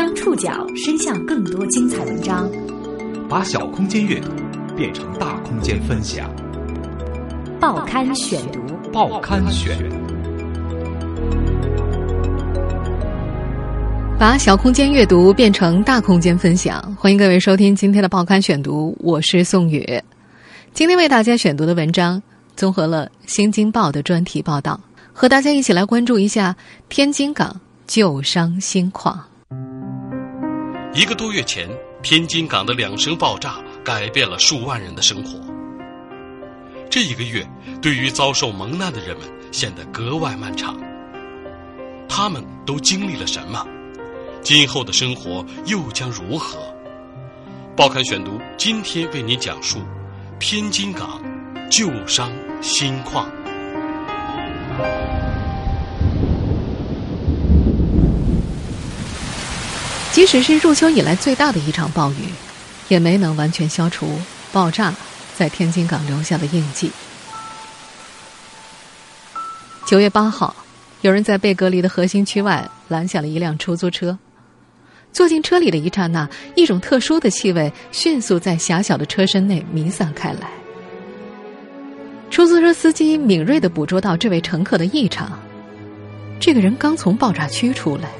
将触角伸向更多精彩文章，把小空间阅读变成大空间分享。报刊选读，报刊选，把小空间阅读变成大空间分享。欢迎各位收听今天的报刊选读，我是宋宇。今天为大家选读的文章综合了《新京报》的专题报道，和大家一起来关注一下天津港旧伤新况。一个多月前，天津港的两声爆炸改变了数万人的生活。这一个月，对于遭受蒙难的人们显得格外漫长。他们都经历了什么？今后的生活又将如何？报刊选读今天为您讲述天津港旧伤新况。即使是入秋以来最大的一场暴雨，也没能完全消除爆炸在天津港留下的印记。九月八号，有人在被隔离的核心区外拦下了一辆出租车。坐进车里的一刹那，一种特殊的气味迅速在狭小的车身内弥散开来。出租车司机敏锐地捕捉到这位乘客的异常，这个人刚从爆炸区出来。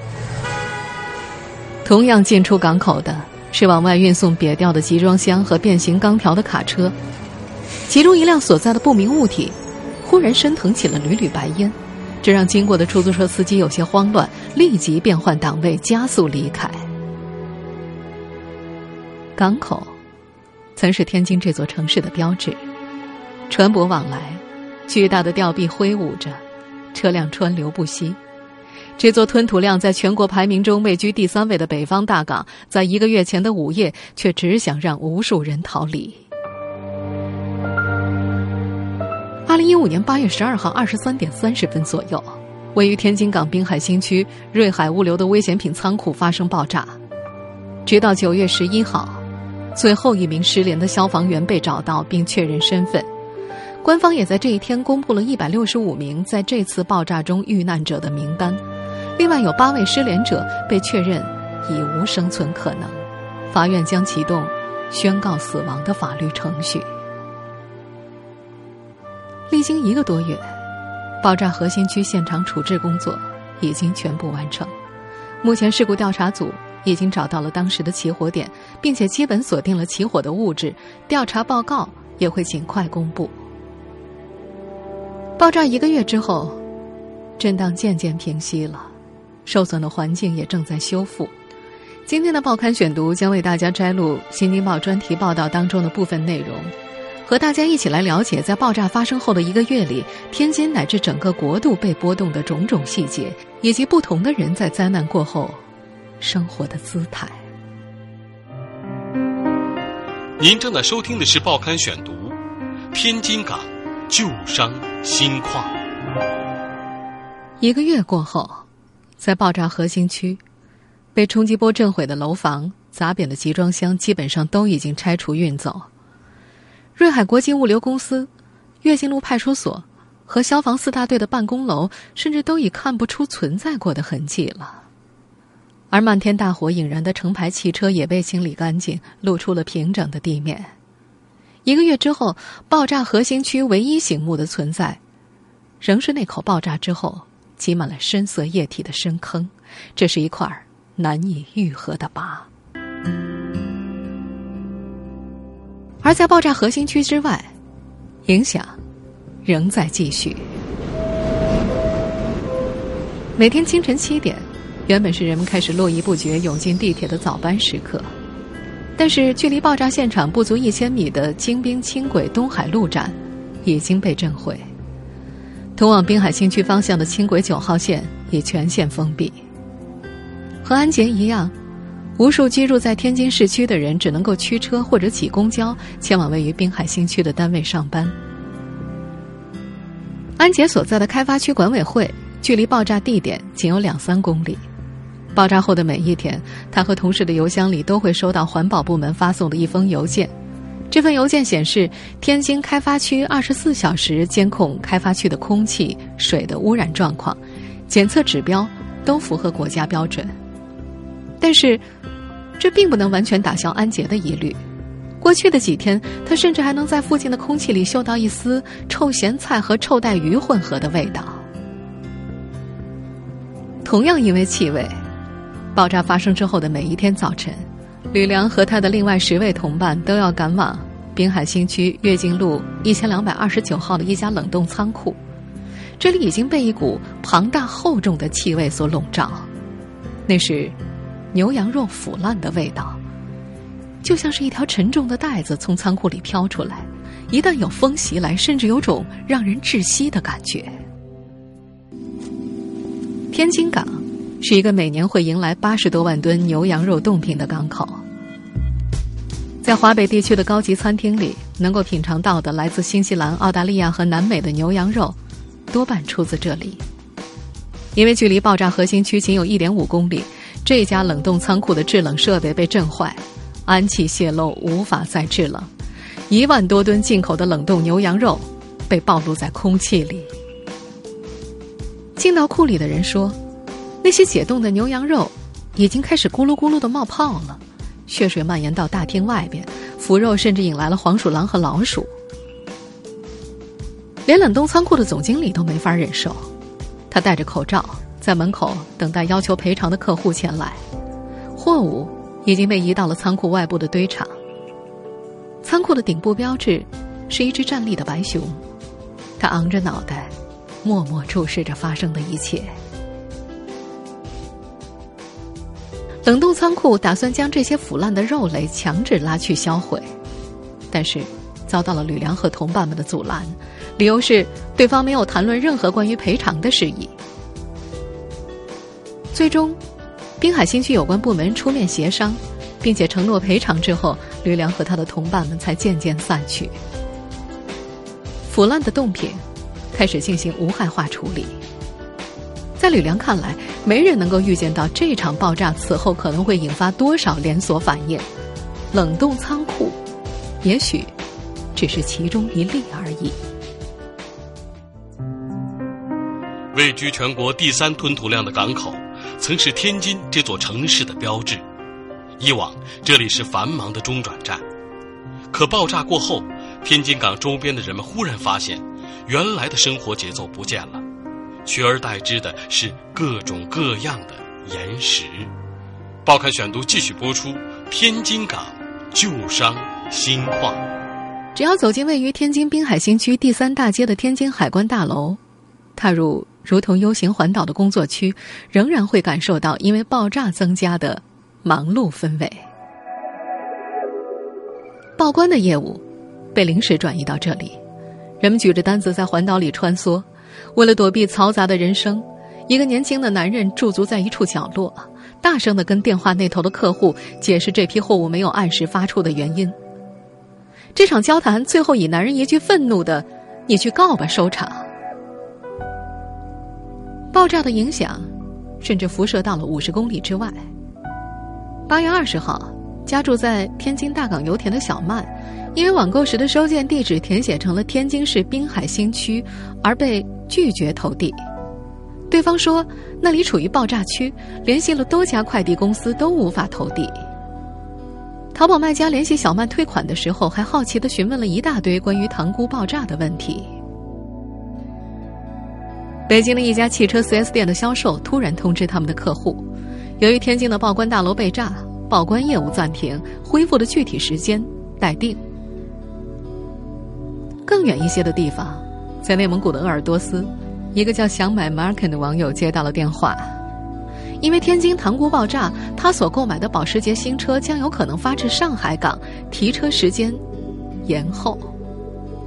同样进出港口的是往外运送瘪掉的集装箱和变形钢条的卡车，其中一辆所在的不明物体忽然升腾起了缕缕白烟，这让经过的出租车司机有些慌乱，立即变换档位，加速离开。港口曾是天津这座城市的标志，船舶往来，巨大的吊臂挥舞着，车辆川流不息。这座吞吐量在全国排名中位居第三位的北方大港，在一个月前的午夜，却只想让无数人逃离。二零一五年八月十二号二十三点三十分左右，位于天津港滨海新区瑞海物流的危险品仓库发生爆炸。直到九月十一号，最后一名失联的消防员被找到并确认身份。官方也在这一天公布了一百六十五名在这次爆炸中遇难者的名单。另外有八位失联者被确认已无生存可能，法院将启动宣告死亡的法律程序。历经一个多月，爆炸核心区现场处置工作已经全部完成。目前事故调查组已经找到了当时的起火点，并且基本锁定了起火的物质，调查报告也会尽快公布。爆炸一个月之后，震荡渐渐平息了。受损的环境也正在修复。今天的报刊选读将为大家摘录《新京报》专题报道当中的部分内容，和大家一起来了解在爆炸发生后的一个月里，天津乃至整个国度被波动的种种细节，以及不同的人在灾难过后生活的姿态。您正在收听的是《报刊选读》，天津港旧伤新况。一个月过后。在爆炸核心区，被冲击波震毁的楼房、砸扁的集装箱，基本上都已经拆除运走。瑞海国际物流公司、月津路派出所和消防四大队的办公楼，甚至都已看不出存在过的痕迹了。而漫天大火引燃的成排汽车也被清理干净，露出了平整的地面。一个月之后，爆炸核心区唯一醒目的存在，仍是那口爆炸之后。积满了深色液体的深坑，这是一块难以愈合的疤。而在爆炸核心区之外，影响仍在继续。每天清晨七点，原本是人们开始络绎不绝涌进地铁的早班时刻，但是距离爆炸现场不足一千米的京滨轻轨东海路站已经被震毁。通往滨海新区方向的轻轨九号线已全线封闭。和安杰一样，无数居住在天津市区的人只能够驱车或者挤公交前往位于滨海新区的单位上班。安杰所在的开发区管委会距离爆炸地点仅有两三公里。爆炸后的每一天，他和同事的邮箱里都会收到环保部门发送的一封邮件。这份邮件显示，天津开发区二十四小时监控开发区的空气、水的污染状况，检测指标都符合国家标准。但是，这并不能完全打消安杰的疑虑。过去的几天，他甚至还能在附近的空气里嗅到一丝臭咸菜和臭带鱼混合的味道。同样因为气味，爆炸发生之后的每一天早晨，吕梁和他的另外十位同伴都要赶往滨海新区跃进路一千两百二十九号的一家冷冻仓库。这里已经被一股庞大厚重的气味所笼罩，那是牛羊肉腐烂的味道，就像是一条沉重的带子从仓库里飘出来。一旦有风袭来，甚至有种让人窒息的感觉。天津港是一个每年会迎来八十多万吨牛羊肉冻品的港口，在华北地区的高级餐厅里，能够品尝到的来自新西兰、澳大利亚和南美的牛羊肉。多半出自这里，因为距离爆炸核心区仅有一点五公里，这家冷冻仓库的制冷设备被震坏，氨气泄漏，无法再制冷。一万多吨进口的冷冻牛羊肉被暴露在空气里。进到库里的人说，那些解冻的牛羊肉已经开始咕噜咕噜的冒泡了，血水蔓延到大厅外边，腐肉甚至引来了黄鼠狼和老鼠。连冷冻仓库的总经理都没法忍受，他戴着口罩在门口等待要求赔偿的客户前来。货物已经被移到了仓库外部的堆场。仓库的顶部标志是一只站立的白熊，它昂着脑袋，默默注视着发生的一切。冷冻仓库打算将这些腐烂的肉类强制拉去销毁，但是遭到了吕梁和同伴们的阻拦。理由是对方没有谈论任何关于赔偿的事宜。最终，滨海新区有关部门出面协商，并且承诺赔偿之后，吕梁和他的同伴们才渐渐散去。腐烂的冻品开始进行无害化处理。在吕梁看来，没人能够预见到这场爆炸此后可能会引发多少连锁反应。冷冻仓库，也许只是其中一例而已。位居全国第三吞吐量的港口，曾是天津这座城市的标志。以往这里是繁忙的中转站，可爆炸过后，天津港周边的人们忽然发现，原来的生活节奏不见了，取而代之的是各种各样的岩石。报刊选读继续播出：天津港旧伤新况。只要走进位于天津滨海新区第三大街的天津海关大楼，踏入。如同 U 型环岛的工作区，仍然会感受到因为爆炸增加的忙碌氛围。报关的业务被临时转移到这里，人们举着单子在环岛里穿梭。为了躲避嘈杂的人声，一个年轻的男人驻足在一处角落，大声的跟电话那头的客户解释这批货物没有按时发出的原因。这场交谈最后以男人一句愤怒的“你去告吧”收场。爆炸的影响，甚至辐射到了五十公里之外。八月二十号，家住在天津大港油田的小曼，因为网购时的收件地址填写成了天津市滨海新区，而被拒绝投递。对方说那里处于爆炸区，联系了多家快递公司都无法投递。淘宝卖家联系小曼退款的时候，还好奇的询问了一大堆关于塘沽爆炸的问题。北京的一家汽车 4S 店的销售突然通知他们的客户，由于天津的报关大楼被炸，报关业务暂停，恢复的具体时间待定。更远一些的地方，在内蒙古的鄂尔多斯，一个叫想买 Marken 的网友接到了电话，因为天津塘沽爆炸，他所购买的保时捷新车将有可能发至上海港，提车时间延后。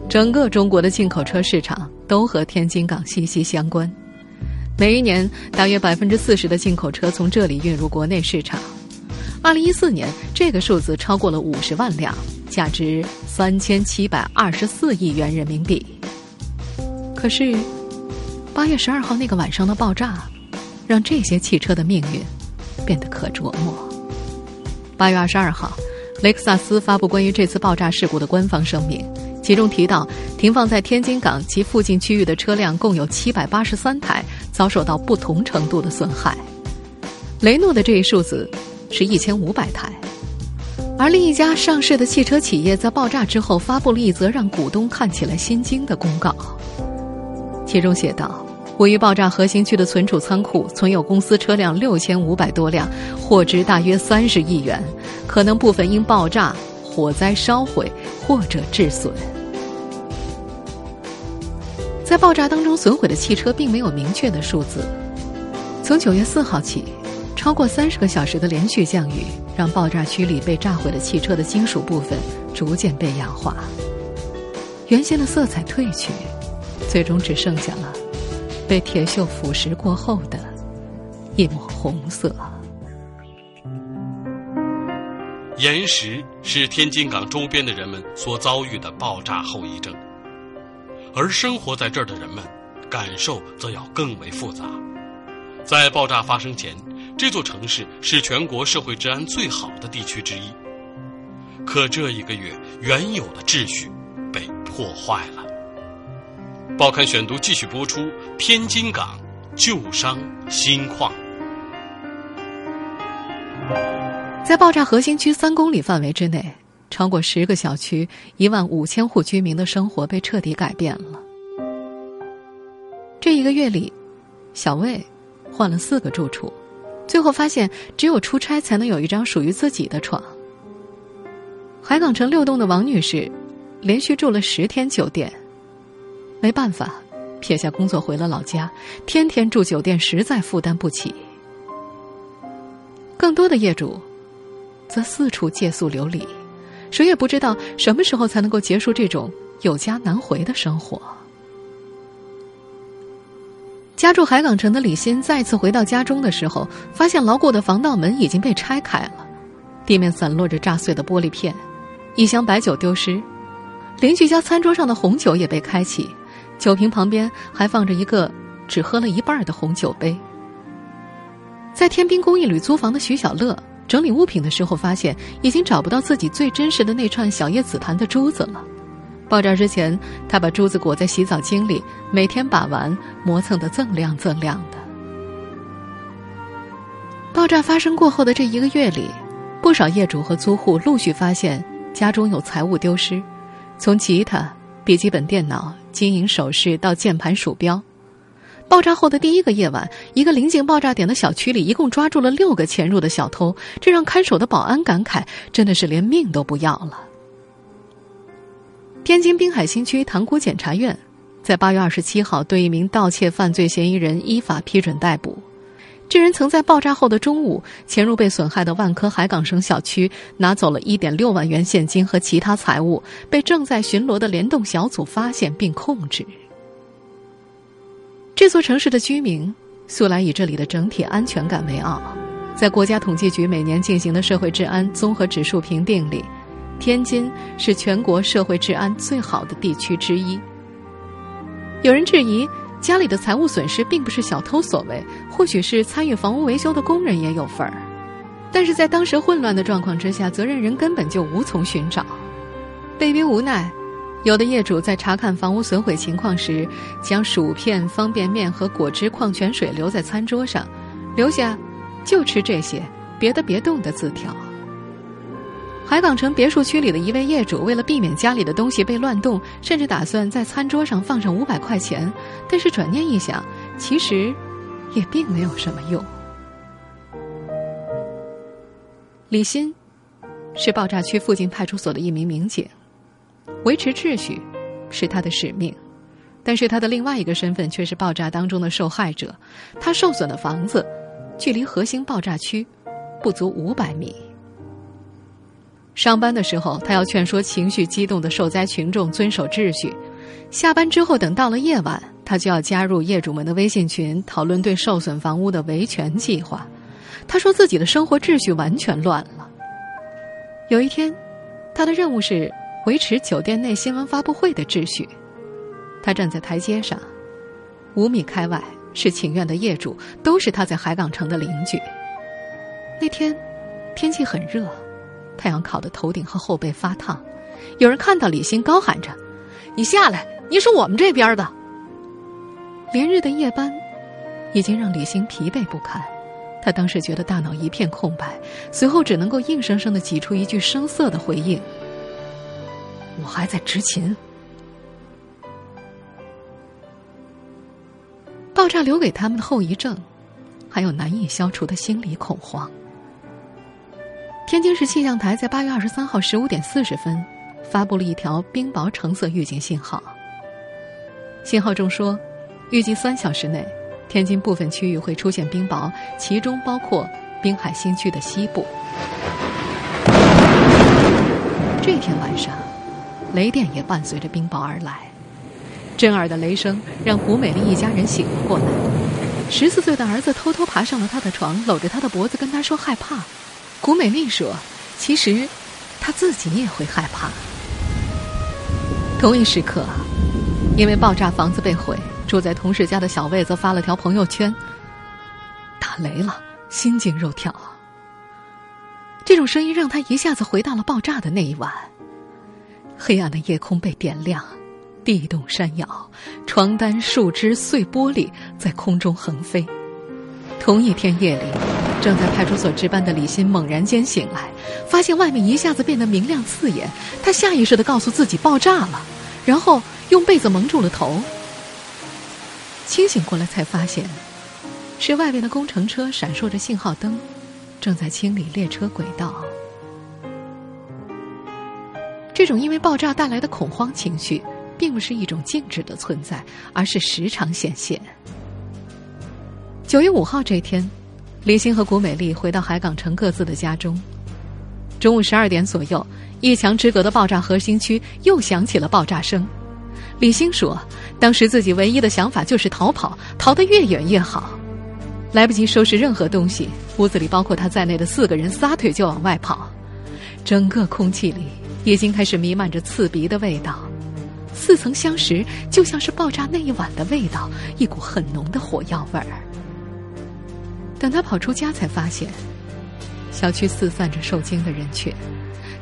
整个中国的进口车市场都和天津港息息相关，每一年大约百分之四十的进口车从这里运入国内市场。二零一四年，这个数字超过了五十万辆，价值三千七百二十四亿元人民币。可是，八月十二号那个晚上的爆炸，让这些汽车的命运变得可琢磨。八月二十二号，雷克萨斯发布关于这次爆炸事故的官方声明。其中提到，停放在天津港及附近区域的车辆共有七百八十三台遭受到不同程度的损害。雷诺的这一数字是一千五百台。而另一家上市的汽车企业在爆炸之后发布了一则让股东看起来心惊的公告，其中写道：“位于爆炸核心区的存储仓库存有公司车辆六千五百多辆，货值大约三十亿元，可能部分因爆炸、火灾烧毁或者致损。”在爆炸当中损毁的汽车并没有明确的数字。从九月四号起，超过三十个小时的连续降雨。让爆炸区里被炸毁的汽车的金属部分逐渐被氧化，原先的色彩褪去，最终只剩下了被铁锈腐蚀过后的一抹红色。岩石是天津港周边的人们所遭遇的爆炸后遗症，而生活在这儿的人们感受则要更为复杂。在爆炸发生前。这座城市是全国社会治安最好的地区之一，可这一个月原有的秩序被破坏了。报刊选读继续播出：天津港旧伤新况。在爆炸核心区三公里范围之内，超过十个小区、一万五千户居民的生活被彻底改变了。这一个月里，小魏换了四个住处。最后发现，只有出差才能有一张属于自己的床。海港城六栋的王女士，连续住了十天酒店，没办法，撇下工作回了老家。天天住酒店实在负担不起。更多的业主，则四处借宿流离，谁也不知道什么时候才能够结束这种有家难回的生活。家住海港城的李欣再次回到家中的时候，发现牢固的防盗门已经被拆开了，地面散落着炸碎的玻璃片，一箱白酒丢失，邻居家餐桌上的红酒也被开启，酒瓶旁边还放着一个只喝了一半的红酒杯。在天滨公寓里租房的徐小乐整理物品的时候，发现已经找不到自己最真实的那串小叶紫檀的珠子了。爆炸之前，他把珠子裹在洗澡巾里，每天把玩，磨蹭的锃亮锃亮的。爆炸发生过后的这一个月里，不少业主和租户陆续发现家中有财物丢失，从吉他、笔记本电脑、金银首饰到键盘、鼠标。爆炸后的第一个夜晚，一个临近爆炸点的小区里，一共抓住了六个潜入的小偷，这让看守的保安感慨：真的是连命都不要了。天津滨海新区塘沽检察院在八月二十七号对一名盗窃犯罪嫌疑人依法批准逮捕。这人曾在爆炸后的中午潜入被损害的万科海港城小区，拿走了一点六万元现金和其他财物，被正在巡逻的联动小组发现并控制。这座城市的居民素来以这里的整体安全感为傲，在国家统计局每年进行的社会治安综合指数评定里。天津是全国社会治安最好的地区之一。有人质疑家里的财物损失并不是小偷所为，或许是参与房屋维修的工人也有份儿。但是在当时混乱的状况之下，责任人根本就无从寻找。被逼无奈，有的业主在查看房屋损毁情况时，将薯片、方便面和果汁、矿泉水留在餐桌上，留下“就吃这些，别的别动”的字条。海港城别墅区里的一位业主，为了避免家里的东西被乱动，甚至打算在餐桌上放上五百块钱。但是转念一想，其实也并没有什么用。李欣是爆炸区附近派出所的一名民警，维持秩序是他的使命。但是他的另外一个身份却是爆炸当中的受害者。他受损的房子距离核心爆炸区不足五百米。上班的时候，他要劝说情绪激动的受灾群众遵守秩序；下班之后，等到了夜晚，他就要加入业主们的微信群，讨论对受损房屋的维权计划。他说自己的生活秩序完全乱了。有一天，他的任务是维持酒店内新闻发布会的秩序。他站在台阶上，五米开外是请愿的业主，都是他在海港城的邻居。那天，天气很热。太阳烤得头顶和后背发烫，有人看到李欣高喊着：“你下来，你是我们这边的。”连日的夜班已经让李欣疲惫不堪，他当时觉得大脑一片空白，随后只能够硬生生的挤出一句生涩的回应：“我还在执勤。”爆炸留给他们的后遗症，还有难以消除的心理恐慌。天津市气象台在八月二十三号十五点四十分发布了一条冰雹橙色预警信号。信号中说，预计三小时内，天津部分区域会出现冰雹，其中包括滨海新区的西部。这天晚上，雷电也伴随着冰雹而来。震耳的雷声让胡美丽一家人醒了过来。十四岁的儿子偷偷爬上了他的床，搂着他的脖子跟他说害怕。古美丽说：“其实，她自己也会害怕。”同一时刻，因为爆炸房子被毁，住在同事家的小魏则发了条朋友圈：“打雷了，心惊肉跳。”这种声音让他一下子回到了爆炸的那一晚。黑暗的夜空被点亮。地动山摇，床单、树枝、碎玻璃在空中横飞。同一天夜里，正在派出所值班的李欣猛然间醒来，发现外面一下子变得明亮刺眼。他下意识的告诉自己爆炸了，然后用被子蒙住了头。清醒过来才发现，是外面的工程车闪烁着信号灯，正在清理列车轨道。这种因为爆炸带来的恐慌情绪。并不是一种静止的存在，而是时常显现。九月五号这天，李欣和古美丽回到海港城各自的家中。中午十二点左右，一墙之隔的爆炸核心区又响起了爆炸声。李欣说：“当时自己唯一的想法就是逃跑，逃得越远越好。来不及收拾任何东西，屋子里包括他在内的四个人撒腿就往外跑。整个空气里已经开始弥漫着刺鼻的味道。”似曾相识，就像是爆炸那一晚的味道，一股很浓的火药味儿。等他跑出家，才发现小区四散着受惊的人群，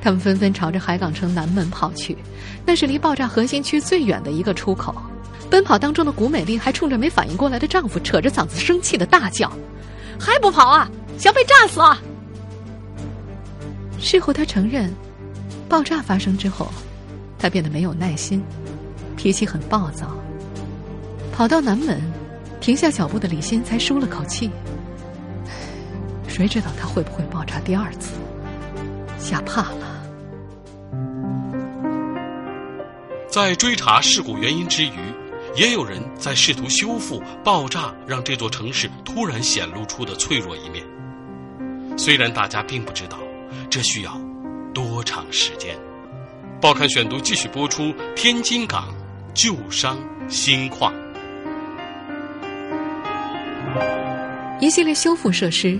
他们纷纷朝着海港城南门跑去，那是离爆炸核心区最远的一个出口。奔跑当中的古美丽还冲着没反应过来的丈夫，扯着嗓子生气的大叫：“还不跑啊！想被炸死啊！”事后，他承认，爆炸发生之后，他变得没有耐心。脾气很暴躁，跑到南门，停下脚步的李欣才舒了口气。谁知道他会不会爆炸第二次？吓怕了。在追查事故原因之余，也有人在试图修复爆炸让这座城市突然显露出的脆弱一面。虽然大家并不知道，这需要多长时间。报刊选读继续播出：天津港。旧伤新矿，一系列修复设施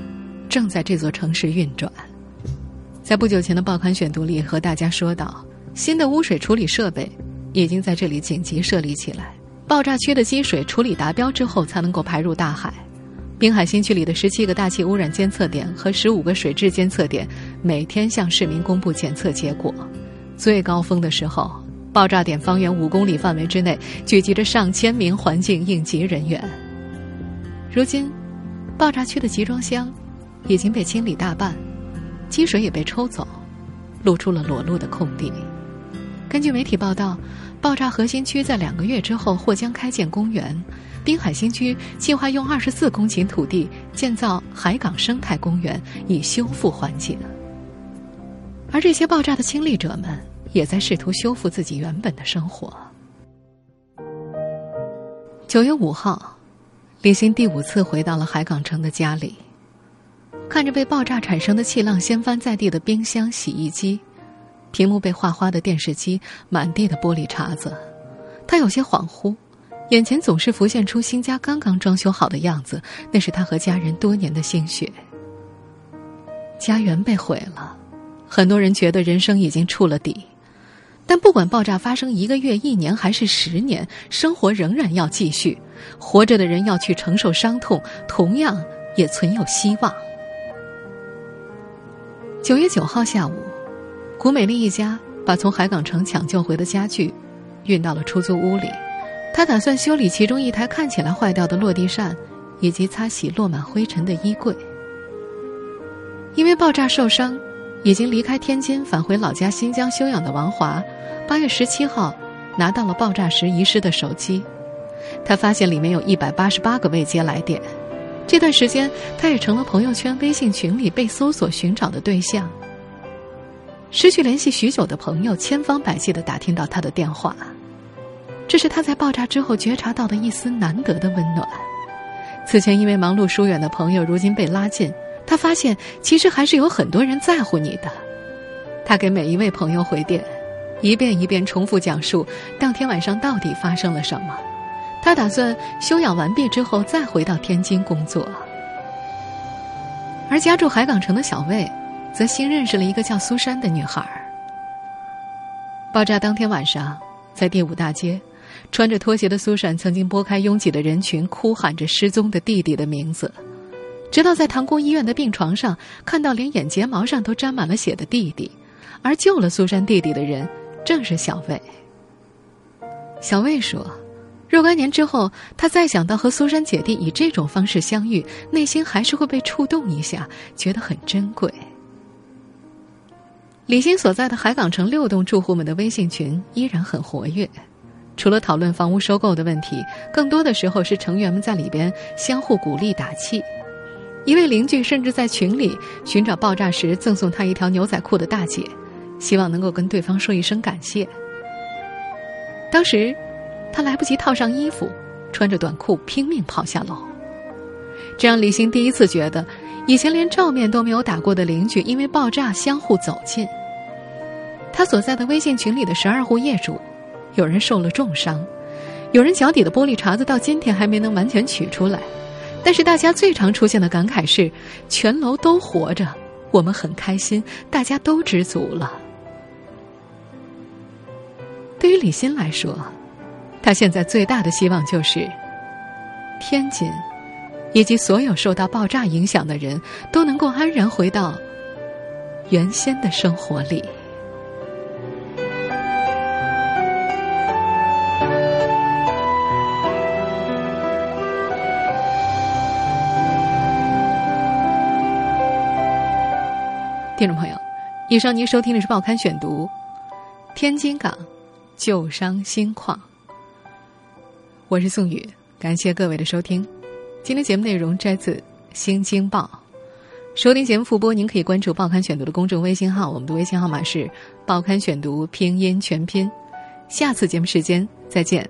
正在这座城市运转。在不久前的报刊选读里，和大家说到，新的污水处理设备已经在这里紧急设立起来。爆炸区的积水处理达标之后，才能够排入大海。滨海新区里的十七个大气污染监测点和十五个水质监测点，每天向市民公布检测结果。最高峰的时候。爆炸点方圆五公里范围之内聚集着上千名环境应急人员。如今，爆炸区的集装箱已经被清理大半，积水也被抽走，露出了裸露的空地。根据媒体报道，爆炸核心区在两个月之后或将开建公园。滨海新区计划用二十四公顷土地建造海港生态公园，以修复环境。而这些爆炸的亲历者们。也在试图修复自己原本的生活。九月五号，李欣第五次回到了海港城的家里，看着被爆炸产生的气浪掀翻在地的冰箱、洗衣机，屏幕被划花的电视机，满地的玻璃碴子，他有些恍惚，眼前总是浮现出新家刚刚装修好的样子，那是他和家人多年的心血。家园被毁了，很多人觉得人生已经触了底。但不管爆炸发生一个月、一年还是十年，生活仍然要继续。活着的人要去承受伤痛，同样也存有希望。九月九号下午，古美丽一家把从海港城抢救回的家具运到了出租屋里。他打算修理其中一台看起来坏掉的落地扇，以及擦洗落满灰尘的衣柜。因为爆炸受伤，已经离开天津返回老家新疆休养的王华，八月十七号拿到了爆炸时遗失的手机。他发现里面有一百八十八个未接来电。这段时间，他也成了朋友圈、微信群里被搜索寻找的对象。失去联系许久的朋友，千方百计的打听到他的电话。这是他在爆炸之后觉察到的一丝难得的温暖。此前因为忙碌疏远的朋友，如今被拉近，他发现其实还是有很多人在乎你的。他给每一位朋友回电，一遍一遍重复讲述当天晚上到底发生了什么。他打算休养完毕之后再回到天津工作，而家住海港城的小魏，则新认识了一个叫苏珊的女孩。爆炸当天晚上，在第五大街，穿着拖鞋的苏珊曾经拨开拥挤的人群，哭喊着失踪的弟弟的名字，直到在唐宫医院的病床上看到连眼睫毛上都沾满了血的弟弟，而救了苏珊弟弟的人正是小魏。小魏说。若干年之后，他再想到和苏珊姐弟以这种方式相遇，内心还是会被触动一下，觉得很珍贵。李欣所在的海港城六栋住户们的微信群依然很活跃，除了讨论房屋收购的问题，更多的时候是成员们在里边相互鼓励打气。一位邻居甚至在群里寻找爆炸时赠送他一条牛仔裤的大姐，希望能够跟对方说一声感谢。当时。他来不及套上衣服，穿着短裤拼命跑下楼。这让李欣第一次觉得，以前连照面都没有打过的邻居，因为爆炸相互走近。他所在的微信群里的十二户业主，有人受了重伤，有人脚底的玻璃碴子到今天还没能完全取出来。但是大家最常出现的感慨是：全楼都活着，我们很开心，大家都知足了。对于李欣来说。他现在最大的希望就是，天津以及所有受到爆炸影响的人都能够安然回到原先的生活里。听众朋友，以上您收听的是《报刊选读》，天津港旧伤新况。我是宋宇，感谢各位的收听。今天节目内容摘自《新京报》，收听节目复播，您可以关注《报刊选读》的公众微信号，我们的微信号码是《报刊选读》拼音全拼。下次节目时间再见。